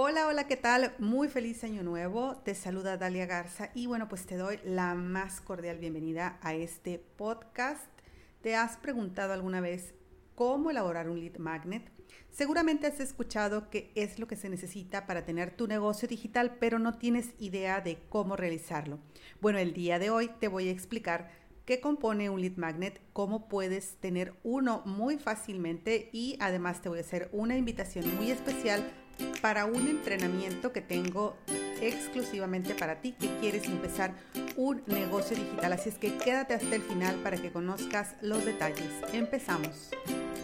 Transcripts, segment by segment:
Hola, hola, ¿qué tal? Muy feliz año nuevo. Te saluda Dalia Garza y bueno, pues te doy la más cordial bienvenida a este podcast. ¿Te has preguntado alguna vez cómo elaborar un lead magnet? Seguramente has escuchado qué es lo que se necesita para tener tu negocio digital, pero no tienes idea de cómo realizarlo. Bueno, el día de hoy te voy a explicar qué compone un lead magnet, cómo puedes tener uno muy fácilmente y además te voy a hacer una invitación muy especial para un entrenamiento que tengo exclusivamente para ti que quieres empezar un negocio digital. Así es que quédate hasta el final para que conozcas los detalles. Empezamos.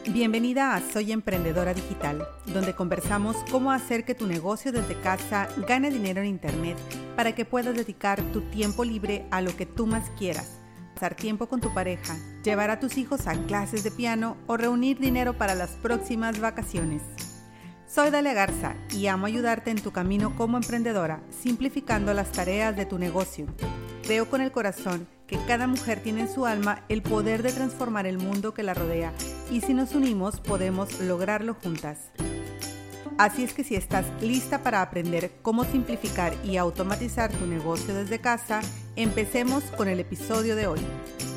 Bienvenida a Soy Emprendedora Digital, donde conversamos cómo hacer que tu negocio desde casa gane dinero en Internet para que puedas dedicar tu tiempo libre a lo que tú más quieras. Pasar tiempo con tu pareja, llevar a tus hijos a clases de piano o reunir dinero para las próximas vacaciones. Soy Dalia Garza y amo ayudarte en tu camino como emprendedora, simplificando las tareas de tu negocio. Creo con el corazón que cada mujer tiene en su alma el poder de transformar el mundo que la rodea y si nos unimos podemos lograrlo juntas. Así es que si estás lista para aprender cómo simplificar y automatizar tu negocio desde casa, empecemos con el episodio de hoy.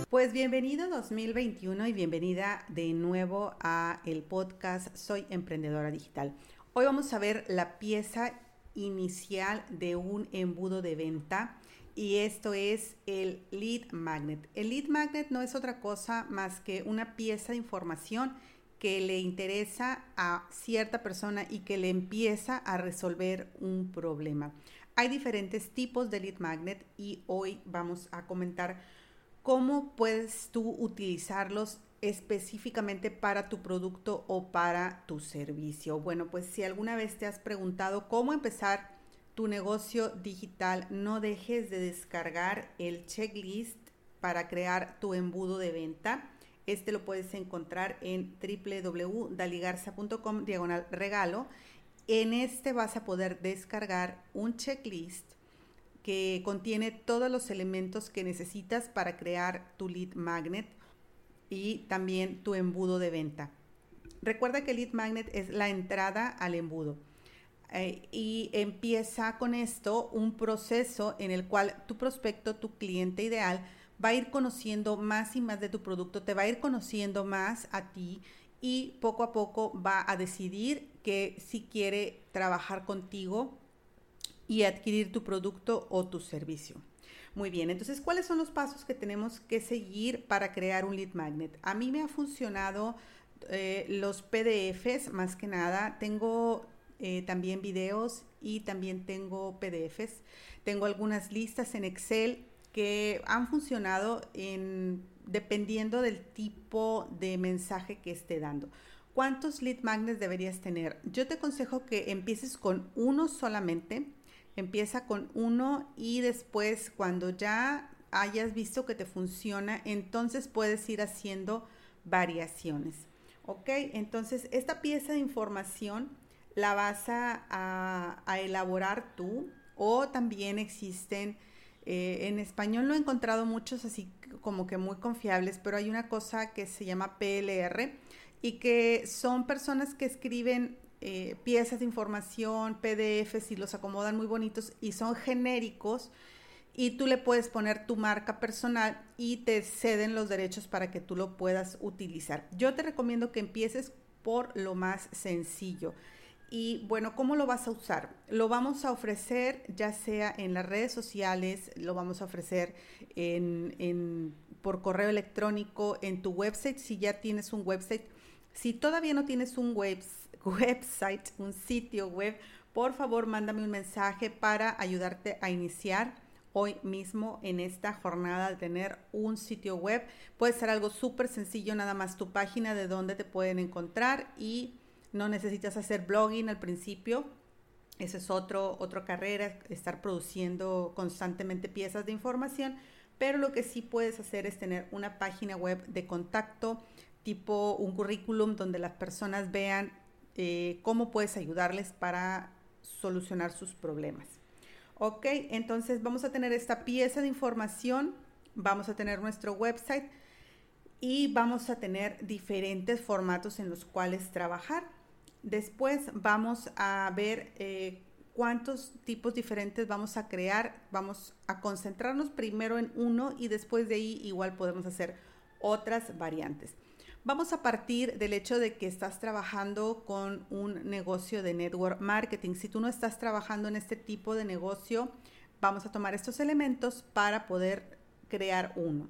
Pues bienvenido 2021 y bienvenida de nuevo a el podcast Soy Emprendedora Digital. Hoy vamos a ver la pieza inicial de un embudo de venta y esto es el lead magnet. El lead magnet no es otra cosa más que una pieza de información que le interesa a cierta persona y que le empieza a resolver un problema. Hay diferentes tipos de lead magnet y hoy vamos a comentar ¿cómo puedes tú utilizarlos específicamente para tu producto o para tu servicio? Bueno, pues si alguna vez te has preguntado cómo empezar tu negocio digital, no dejes de descargar el checklist para crear tu embudo de venta. Este lo puedes encontrar en www.daligarza.com diagonal regalo. En este vas a poder descargar un checklist que contiene todos los elementos que necesitas para crear tu lead magnet y también tu embudo de venta. Recuerda que el lead magnet es la entrada al embudo. Eh, y empieza con esto un proceso en el cual tu prospecto, tu cliente ideal, va a ir conociendo más y más de tu producto, te va a ir conociendo más a ti y poco a poco va a decidir que si quiere trabajar contigo y adquirir tu producto o tu servicio. Muy bien, entonces, ¿cuáles son los pasos que tenemos que seguir para crear un lead magnet? A mí me ha funcionado eh, los PDFs, más que nada. Tengo eh, también videos y también tengo PDFs. Tengo algunas listas en Excel que han funcionado en, dependiendo del tipo de mensaje que esté dando. ¿Cuántos lead magnets deberías tener? Yo te aconsejo que empieces con uno solamente Empieza con uno y después cuando ya hayas visto que te funciona, entonces puedes ir haciendo variaciones. ¿Ok? Entonces esta pieza de información la vas a, elaborar tú o también existen, eh, en español no he encontrado muchos así como que muy confiables, pero hay una cosa que se llama PLR y que son personas que escriben eh, piezas de información, PDFs y los acomodan muy bonitos y son genéricos y tú le puedes poner tu marca personal y te ceden los derechos para que tú lo puedas utilizar. Yo te recomiendo que empieces por lo más sencillo. Y bueno, ¿cómo lo vas a usar? Lo vamos a ofrecer ya sea en las redes sociales, lo vamos a ofrecer en, por correo electrónico, en tu website, si ya tienes un website. Si todavía no tienes un website, website, un sitio web, por favor mándame un mensaje para ayudarte a iniciar hoy mismo en esta jornada de tener un sitio web. Puede ser algo súper sencillo, nada más tu página de donde te pueden encontrar y no necesitas hacer blogging al principio. Esa es otro, otra carrera, estar produciendo constantemente piezas de información, pero lo que sí puedes hacer es tener una página web de contacto, tipo un currículum donde las personas vean eh, cómo puedes ayudarles para solucionar sus problemas. Ok, entonces vamos a tener esta pieza de información, vamos a tener nuestro website y vamos a tener diferentes formatos en los cuales trabajar. Después vamos a ver eh, cuántos tipos diferentes vamos a crear. Vamos a concentrarnos primero en uno y después de ahí igual podemos hacer otras variantes. Vamos a partir del hecho de que estás trabajando con un negocio de network marketing. Si tú no estás trabajando en este tipo de negocio, vamos a tomar estos elementos para poder crear uno.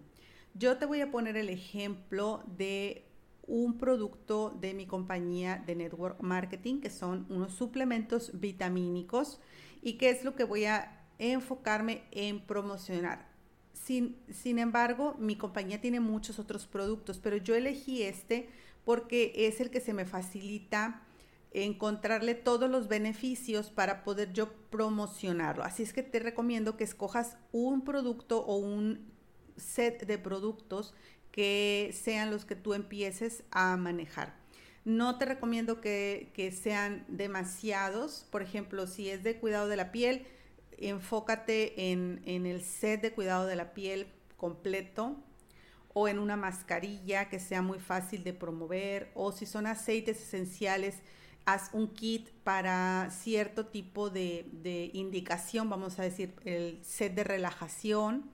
Yo te voy a poner el ejemplo de un producto de mi compañía de network marketing, que son unos suplementos vitamínicos y que es lo que voy a enfocarme en promocionar. Sin, sin embargo, mi compañía tiene muchos otros productos, pero yo elegí este porque es el que se me facilita encontrarle todos los beneficios para poder yo promocionarlo. Así es que te recomiendo que escojas un producto o un set de productos que sean los que tú empieces a manejar. No te recomiendo que, sean demasiados. Por ejemplo, si es de cuidado de la piel, enfócate en, en el set de cuidado de la piel completo o en una mascarilla que sea muy fácil de promover o si son aceites esenciales, haz un kit para cierto tipo de, de indicación, vamos a decir, el set de relajación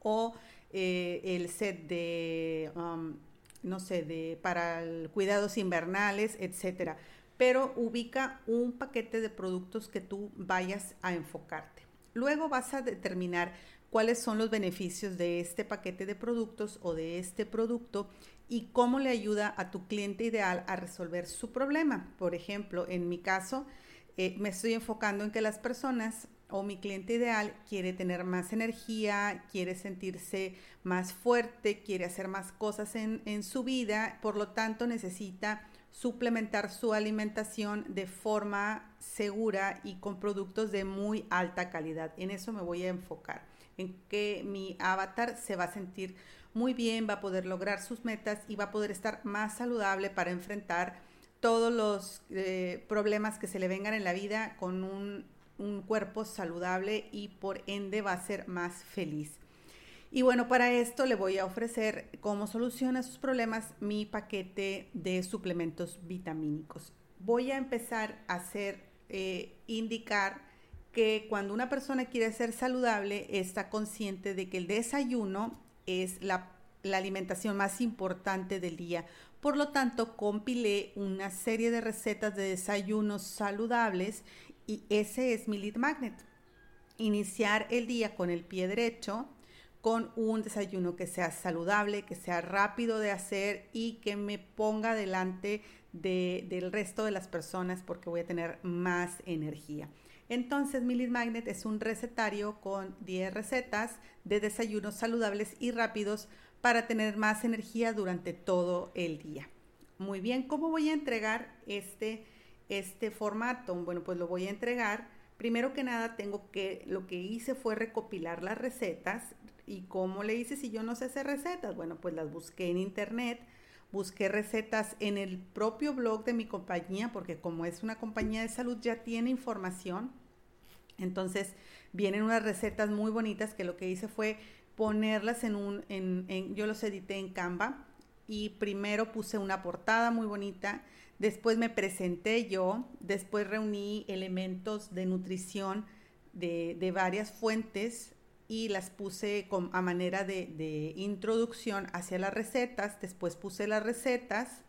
o eh, el set de, um, no sé, de, para cuidados invernales, etcétera. Pero ubica un paquete de productos que tú vayas a enfocarte. Luego vas a determinar cuáles son los beneficios de este paquete de productos o de este producto y cómo le ayuda a tu cliente ideal a resolver su problema. Por ejemplo, en mi caso, eh, me estoy enfocando en que las personas o mi cliente ideal quiere tener más energía, quiere sentirse más fuerte, quiere hacer más cosas en, en, su vida, por lo tanto necesita suplementar su alimentación de forma segura y con productos de muy alta calidad. En eso me voy a enfocar, en que mi avatar se va a sentir muy bien, va a poder lograr sus metas y va a poder estar más saludable para enfrentar todos los eh, problemas que se le vengan en la vida con un un cuerpo saludable y por ende va a ser más feliz. Y bueno, para esto le voy a ofrecer como solución a sus problemas mi paquete de suplementos vitamínicos. Voy a empezar a hacer, eh, indicar que cuando una persona quiere ser saludable está consciente de que el desayuno es la, la alimentación más importante del día. Por lo tanto, compilé una serie de recetas de desayunos saludables y ese es mi lead magnet. Iniciar el día con el pie derecho, con un desayuno que sea saludable, que sea rápido de hacer y que me ponga delante del resto de las personas porque voy a tener más energía. Entonces, mi lead magnet es un recetario con 10 recetas de desayunos saludables y rápidos para tener más energía durante todo el día. Muy bien, ¿cómo voy a entregar este? este formato? Bueno, pues lo voy a entregar. Primero que nada, tengo que, lo que hice fue recopilar las recetas. ¿Y cómo le hice si yo no sé hacer recetas? Bueno, pues las busqué en internet, busqué recetas en el propio blog de mi compañía, porque como es una compañía de salud ya tiene información. Entonces, vienen unas recetas muy bonitas que lo que hice fue ponerlas en un, en, yo los edité en Canva y primero puse una portada muy bonita Después me presenté yo, después reuní elementos de nutrición de, varias fuentes y las puse a manera de, de, introducción hacia las recetas. Después puse las recetas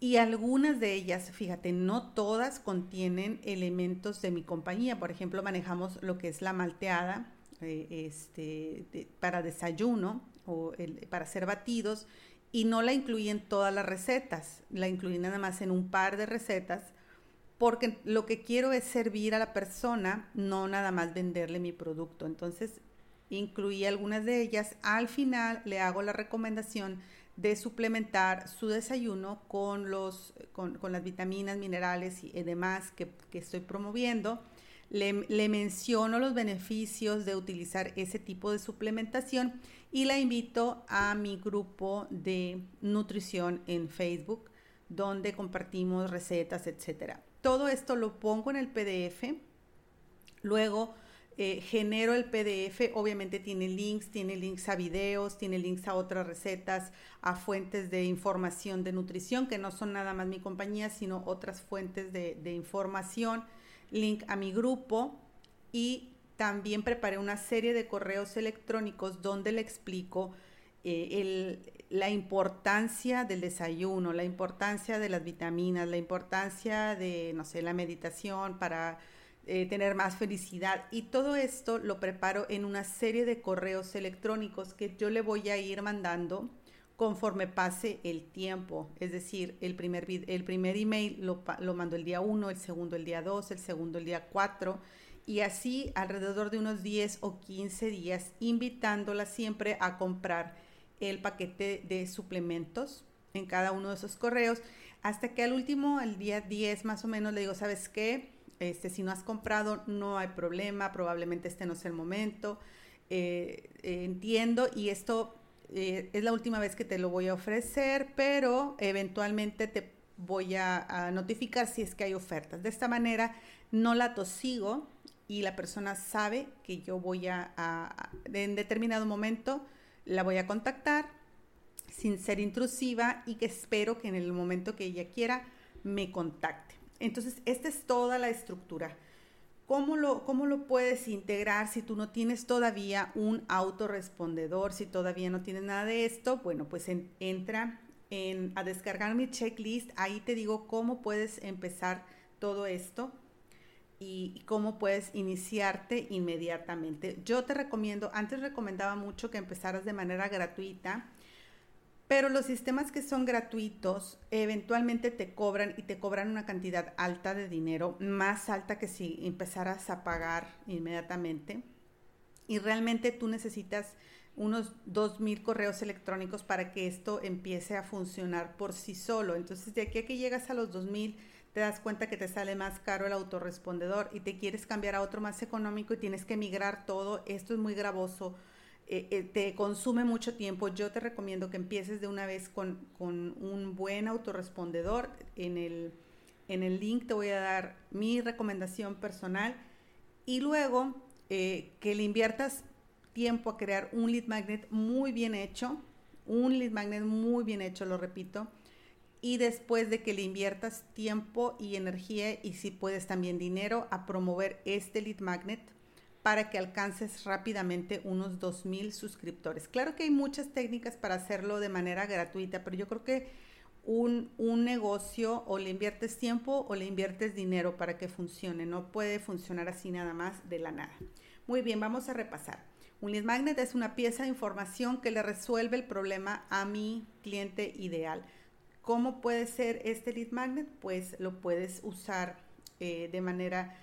y algunas de ellas, fíjate, no todas contienen elementos de mi compañía. Por ejemplo, manejamos lo que es la malteada eh, este, para desayuno o para hacer batidos y no la incluí en todas las recetas, la incluí nada más en un par de recetas, porque lo que quiero es servir a la persona, no nada más venderle mi producto. Entonces, incluí algunas de ellas. Al final le hago la recomendación de suplementar su desayuno con, los, con, las vitaminas, minerales y demás que, estoy promoviendo. Le, le menciono los beneficios de utilizar ese tipo de suplementación y la invito a mi grupo de nutrición en Facebook, donde compartimos recetas, etc. Todo esto lo pongo en el PDF, luego eh, genero el PDF, obviamente tiene links, tiene links a videos, tiene links a otras recetas, a fuentes de información de nutrición, que no son nada más mi compañía, sino otras fuentes de, información link a mi grupo y también preparé una serie de correos electrónicos donde le explico eh, la importancia del desayuno, la importancia de las vitaminas, la importancia de, no sé, la meditación para eh, tener más felicidad. Y todo esto lo preparo en una serie de correos electrónicos que yo le voy a ir mandando conforme pase el tiempo. Es decir, el primer, el primer email lo, lo mando el día 1, el segundo el día 2, el segundo el día 4 y así alrededor de unos 10 o 15 días, invitándola siempre a comprar el paquete de suplementos en cada uno de esos correos, hasta que al último, el día 10 más o menos, le digo, ¿sabes qué? Este, si no has comprado, no hay problema, probablemente este no es el momento. Eh, eh, entiendo y esto eh, es la última vez que te lo voy a ofrecer, pero eventualmente te voy a, a notificar si es que hay ofertas. De esta manera no la tosigo y la persona sabe que yo voy a, en determinado momento, la voy a contactar sin ser intrusiva y que espero que en el momento que ella quiera me contacte. Entonces, esta es toda la estructura. ¿Cómo lo, ¿Cómo lo puedes integrar si tú no tienes todavía un autorrespondedor, si todavía no tienes nada de esto? Bueno, pues entra en, a descargar mi checklist. Ahí te digo cómo puedes empezar todo esto y cómo puedes iniciarte inmediatamente. Yo te recomiendo, antes recomendaba mucho que empezaras de manera gratuita, pero los sistemas que son gratuitos eventualmente te cobran y te cobran una cantidad alta de dinero, más alta que si empezaras a pagar inmediatamente. Y realmente tú necesitas unos 2.000 correos electrónicos para que esto empiece a funcionar por sí solo. Entonces, de aquí a que llegas a los 2.000, te das cuenta que te sale más caro el autorrespondedor y te quieres cambiar a otro más económico y tienes que migrar todo, esto es muy gravoso, eh, eh, te consume mucho tiempo. Yo te recomiendo que empieces de una vez con, un buen autorrespondedor. En el, en el link te voy a dar mi recomendación personal y luego eh, que le inviertas tiempo a crear un lead magnet muy bien hecho, un lead magnet muy bien hecho, lo repito y después de que le inviertas tiempo y energía y si puedes también dinero a promover este lead magnet para que alcances rápidamente unos 2.000 suscriptores. Claro que hay muchas técnicas para hacerlo de manera gratuita, pero yo creo que un, un, negocio o le inviertes tiempo o le inviertes dinero para que funcione. No puede funcionar así nada más de la nada. Muy bien, vamos a repasar. Un lead magnet es una pieza de información que le resuelve el problema a mi cliente ideal. ¿Cómo puede ser este lead magnet? Pues lo puedes usar eh, de manera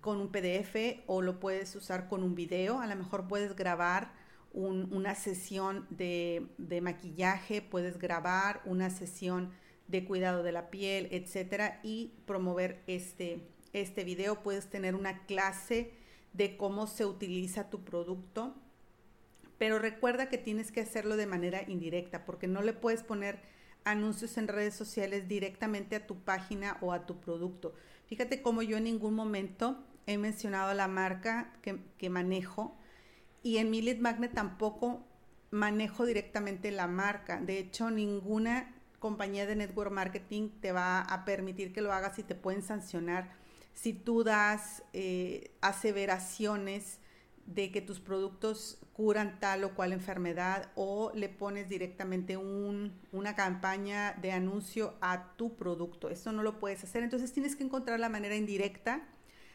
con un PDF o lo puedes usar con un video. A lo mejor puedes grabar una sesión de, maquillaje, puedes grabar una sesión de cuidado de la piel, etcétera, y promover este, este video. Puedes tener una clase de cómo se utiliza tu producto, pero recuerda que tienes que hacerlo de manera indirecta porque no le puedes poner anuncios en redes sociales directamente a tu página o a tu producto. Fíjate cómo yo en ningún momento he mencionado la marca que, manejo y en mi magnet tampoco manejo directamente la marca. De hecho, ninguna compañía de network marketing te va a permitir que lo hagas y te pueden sancionar si tú das eh, aseveraciones de que tus productos curan tal o cual enfermedad o le pones directamente una campaña de anuncio a tu producto. Eso no lo puedes hacer. Entonces tienes que encontrar la manera indirecta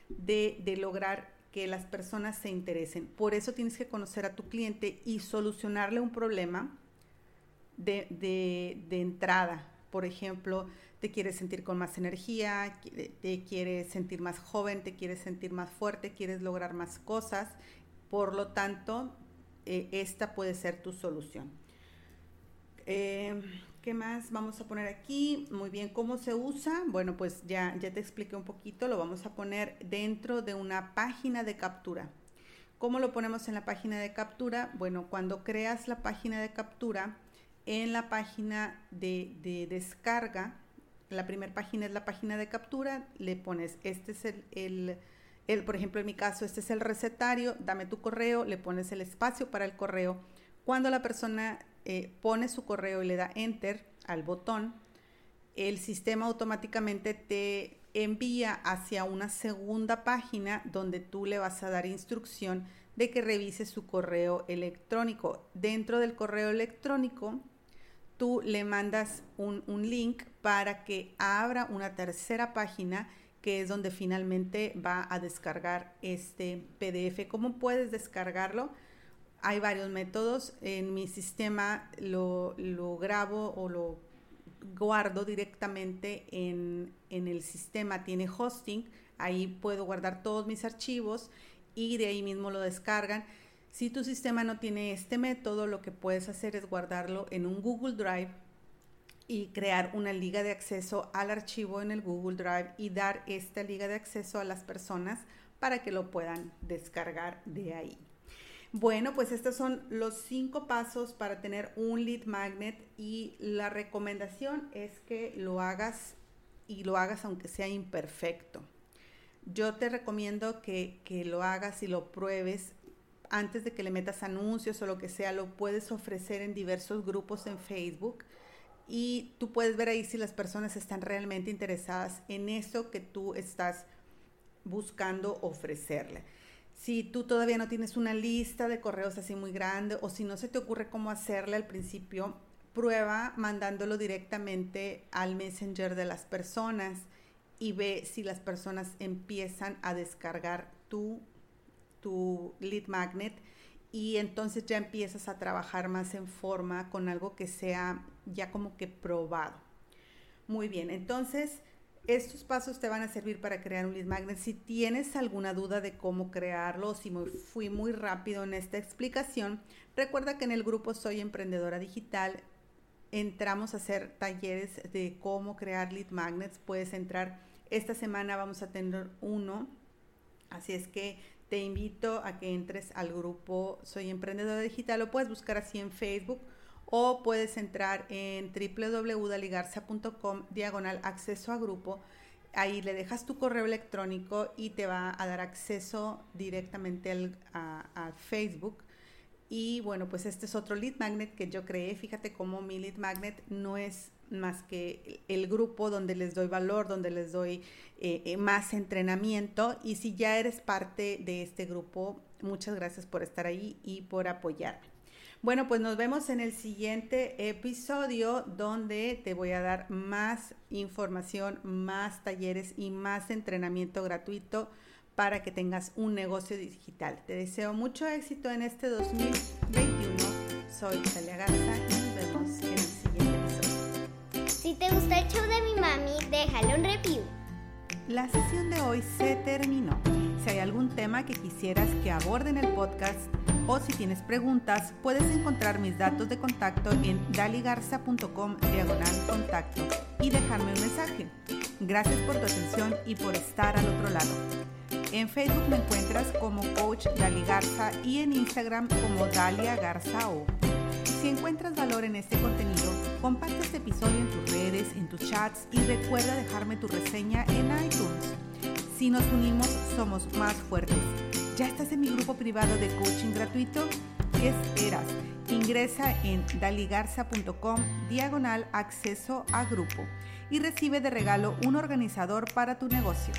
de, lograr que las personas se interesen. Por eso tienes que conocer a tu cliente y solucionarle un problema de, de entrada. Por ejemplo, te quieres sentir con más energía, te quieres sentir más joven, te quieres sentir más fuerte, quieres lograr más cosas por lo tanto, eh, esta puede ser tu solución. Eh, ¿Qué más vamos a poner aquí? Muy bien, ¿cómo se usa? Bueno, pues ya, ya te expliqué un poquito, lo vamos a poner dentro de una página de captura. ¿Cómo lo ponemos en la página de captura? Bueno, cuando creas la página de captura, en la página de descarga, la primera página es la página de captura, le pones, este es el por ejemplo, en mi caso, este es el recetario, dame tu correo, le pones el espacio para el correo. Cuando la persona eh, pone su correo y le da enter al botón, el sistema automáticamente te envía hacia una segunda página donde tú le vas a dar instrucción de que revise su correo electrónico. Dentro del correo electrónico, tú le mandas un, un link para que abra una tercera página que es donde finalmente va a descargar este PDF. ¿Cómo puedes descargarlo? Hay varios métodos. En mi sistema lo, lo grabo o lo guardo directamente en, en, el sistema. Tiene hosting. Ahí puedo guardar todos mis archivos y de ahí mismo lo descargan. Si tu sistema no tiene este método, lo que puedes hacer es guardarlo en un Google Drive y crear una liga de acceso al archivo en el Google Drive y dar esta liga de acceso a las personas para que lo puedan descargar de ahí. Bueno, pues estos son los cinco pasos para tener un lead magnet y la recomendación es que lo hagas y lo hagas aunque sea imperfecto. Yo te recomiendo que, que lo hagas y lo pruebes antes de que le metas anuncios o lo que sea, lo puedes ofrecer en diversos grupos en Facebook y tú puedes ver ahí si las personas están realmente interesadas en eso que tú estás buscando ofrecerle. Si tú todavía no tienes una lista de correos así muy grande o si no se te ocurre cómo hacerle al principio, prueba mandándolo directamente al messenger de las personas y ve si las personas empiezan a descargar tu, tu lead magnet y entonces ya empiezas a trabajar más en forma con algo que sea ya como que probado. Muy bien, entonces estos pasos te van a servir para crear un lead magnet. Si tienes alguna duda de cómo crearlo, si fui muy rápido en esta explicación, recuerda que en el grupo Soy Emprendedora Digital entramos a hacer talleres de cómo crear lead magnets. Puedes entrar, esta semana vamos a tener uno, así es que te invito a que entres al grupo Soy Emprendedora Digital. Lo puedes buscar así en Facebook o puedes entrar en www.daligarza.com diagonal acceso a grupo. Ahí le dejas tu correo electrónico y te va a dar acceso directamente al, a, Facebook. Y bueno, pues este es otro lead magnet que yo creé. Fíjate cómo mi lead magnet no es más que el grupo donde les doy valor, donde les doy eh, eh, más entrenamiento. Y si ya eres parte de este grupo, muchas gracias por estar ahí y por apoyarme. Bueno, pues nos vemos en el siguiente episodio donde te voy a dar más información, más talleres y más entrenamiento gratuito para que tengas un negocio digital. Te deseo mucho éxito en este 2021. Soy Talia Garza y nos vemos Si te gusta el show de mi mami, déjalo un review. La sesión de hoy se terminó. Si hay algún tema que quisieras que aborde en el podcast o si tienes preguntas, puedes encontrar mis datos de contacto en daligarza.com diagonal contacto y dejarme un mensaje. Gracias por tu atención y por estar al otro lado. En Facebook me encuentras como Coach Dali Garza y en Instagram como Dalia Garza O. Si encuentras valor en este contenido, comparte este episodio en tus redes, en tus chats y recuerda dejarme tu reseña en iTunes. Si nos unimos, somos más fuertes. ¿Ya estás en mi grupo privado de coaching gratuito? ¿Qué esperas? Ingresa en daligarza.com diagonal acceso a grupo y recibe de regalo un organizador para tu negocio.